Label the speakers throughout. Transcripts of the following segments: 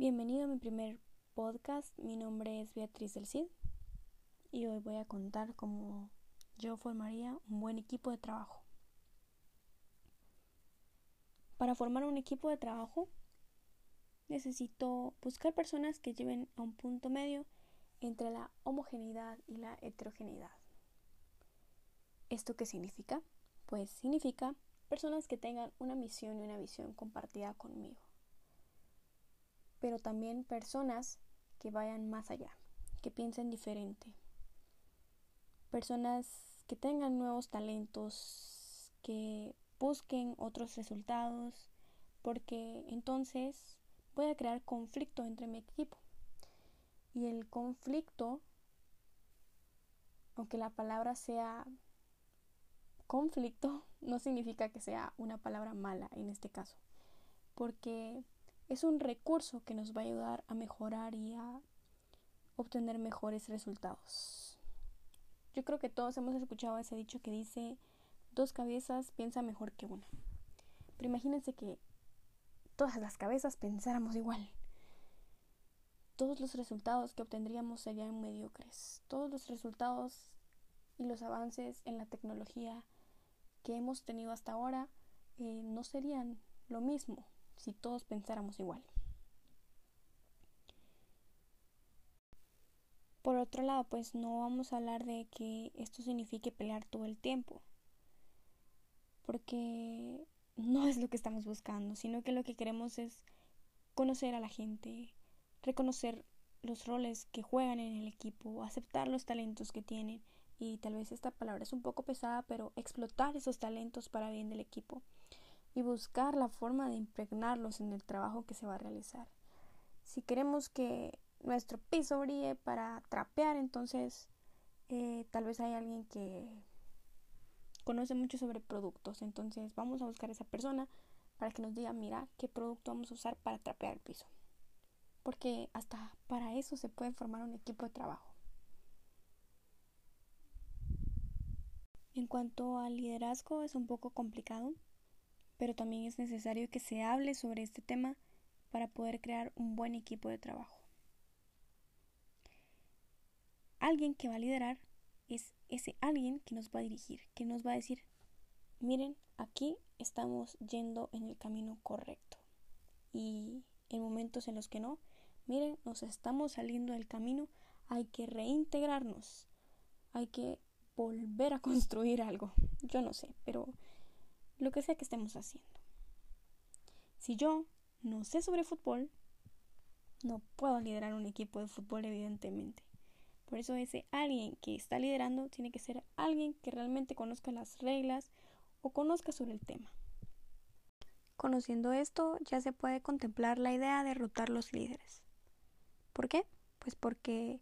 Speaker 1: Bienvenido a mi primer podcast. Mi nombre es Beatriz del Cid y hoy voy a contar cómo yo formaría un buen equipo de trabajo. Para formar un equipo de trabajo necesito buscar personas que lleven a un punto medio entre la homogeneidad y la heterogeneidad. ¿Esto qué significa? Pues significa personas que tengan una misión y una visión compartida conmigo pero también personas que vayan más allá, que piensen diferente. Personas que tengan nuevos talentos, que busquen otros resultados, porque entonces voy a crear conflicto entre mi equipo. Y el conflicto, aunque la palabra sea conflicto, no significa que sea una palabra mala en este caso, porque es un recurso que nos va a ayudar a mejorar y a obtener mejores resultados. Yo creo que todos hemos escuchado ese dicho que dice dos cabezas piensa mejor que una. Pero imagínense que todas las cabezas pensáramos igual. Todos los resultados que obtendríamos serían mediocres. Todos los resultados y los avances en la tecnología que hemos tenido hasta ahora eh, no serían lo mismo si todos pensáramos igual. Por otro lado, pues no vamos a hablar de que esto signifique pelear todo el tiempo, porque no es lo que estamos buscando, sino que lo que queremos es conocer a la gente, reconocer los roles que juegan en el equipo, aceptar los talentos que tienen y tal vez esta palabra es un poco pesada, pero explotar esos talentos para bien del equipo y buscar la forma de impregnarlos en el trabajo que se va a realizar. Si queremos que nuestro piso brille para trapear, entonces eh, tal vez hay alguien que conoce mucho sobre productos, entonces vamos a buscar a esa persona para que nos diga, mira, qué producto vamos a usar para trapear el piso. Porque hasta para eso se puede formar un equipo de trabajo. En cuanto al liderazgo es un poco complicado pero también es necesario que se hable sobre este tema para poder crear un buen equipo de trabajo. Alguien que va a liderar es ese alguien que nos va a dirigir, que nos va a decir, miren, aquí estamos yendo en el camino correcto. Y en momentos en los que no, miren, nos estamos saliendo del camino, hay que reintegrarnos, hay que volver a construir algo. Yo no sé, pero lo que sea que estemos haciendo. Si yo no sé sobre fútbol, no puedo liderar un equipo de fútbol evidentemente. Por eso ese alguien que está liderando tiene que ser alguien que realmente conozca las reglas o conozca sobre el tema. Conociendo esto, ya se puede contemplar la idea de rotar los líderes. ¿Por qué? Pues porque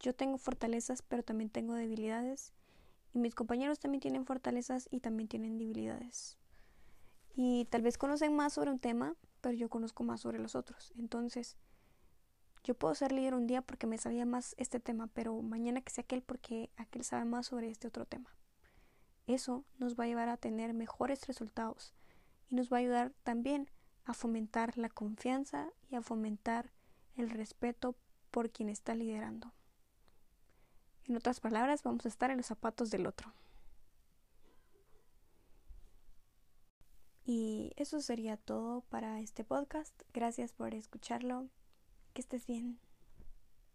Speaker 1: yo tengo fortalezas, pero también tengo debilidades y mis compañeros también tienen fortalezas y también tienen debilidades. Y tal vez conocen más sobre un tema, pero yo conozco más sobre los otros. Entonces, yo puedo ser líder un día porque me sabía más este tema, pero mañana que sea aquel porque aquel sabe más sobre este otro tema. Eso nos va a llevar a tener mejores resultados y nos va a ayudar también a fomentar la confianza y a fomentar el respeto por quien está liderando. En otras palabras, vamos a estar en los zapatos del otro. Y eso sería todo para este podcast. Gracias por escucharlo. Que estés bien.